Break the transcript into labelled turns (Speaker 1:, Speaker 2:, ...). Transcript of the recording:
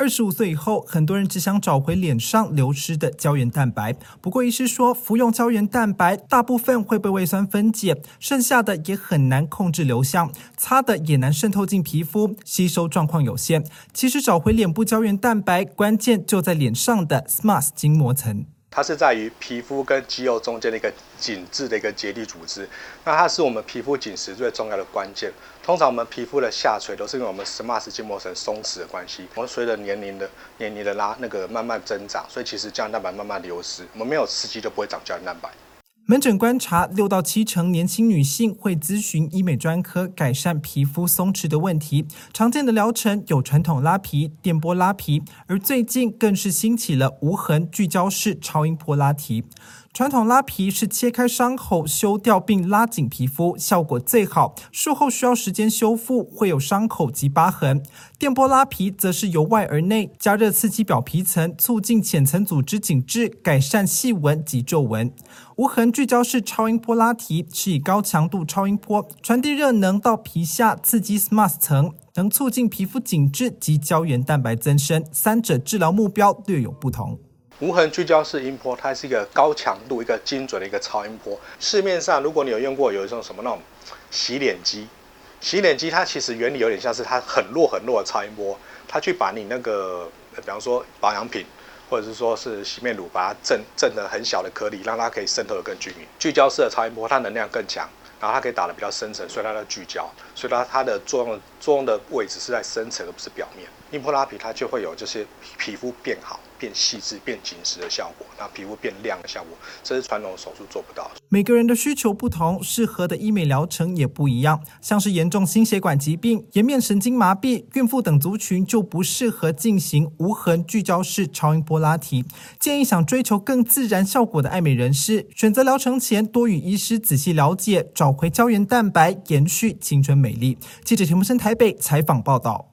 Speaker 1: 二十五岁以后，很多人只想找回脸上流失的胶原蛋白。不过，医师说，服用胶原蛋白大部分会被胃酸分解，剩下的也很难控制流向，擦的也难渗透进皮肤，吸收状况有限。其实，找回脸部胶原蛋白，关键就在脸上的 SMAS 筋膜层。
Speaker 2: 它是在于皮肤跟肌肉中间的一个紧致的一个结缔组织，那它是我们皮肤紧实最重要的关键。通常我们皮肤的下垂都是因为我们 SMAS 筋膜层松弛的关系。我们随着年龄的年龄的拉那个慢慢增长，所以其实胶原蛋白慢慢流失。我们没有刺激就不会长胶原蛋白。
Speaker 1: 门诊观察，六到七成年轻女性会咨询医美专科改善皮肤松弛的问题。常见的疗程有传统拉皮、电波拉皮，而最近更是兴起了无痕聚焦式超音波拉提。传统拉皮是切开伤口修掉并拉紧皮肤，效果最好。术后需要时间修复，会有伤口及疤痕。电波拉皮则是由外而内加热刺激表皮层，促进浅层组织紧致，改善细纹及皱纹。无痕聚焦式超音波拉提是以高强度超音波传递热能到皮下，刺激 SMAS 层，能促进皮肤紧致及胶原蛋白增生。三者治疗目标略有不同。
Speaker 2: 无痕聚焦式音波，它是一个高强度、一个精准的一个超音波。市面上，如果你有用过，有一种什么那种洗脸机，洗脸机它其实原理有点像是它很弱很弱的超音波，它去把你那个，比方说保养品，或者是说是洗面乳，把它震震的很小的颗粒，让它可以渗透的更均匀。聚焦式的超音波，它能量更强，然后它可以打的比较深层，所以它的聚焦，所以它它的作用作用的位置是在深层而不是表面。音波拉皮它就会有这些皮肤变好。变细致、变紧实的效果，那皮肤变亮的效果，这是传统手术做不到。
Speaker 1: 每个人的需求不同，适合的医美疗程也不一样。像是严重心血管疾病、颜面神经麻痹、孕妇等族群就不适合进行无痕聚焦式超音波拉提。建议想追求更自然效果的爱美人士，选择疗程前多与医师仔细了解，找回胶原蛋白，延续青春美丽。记者田木生台北采访报道。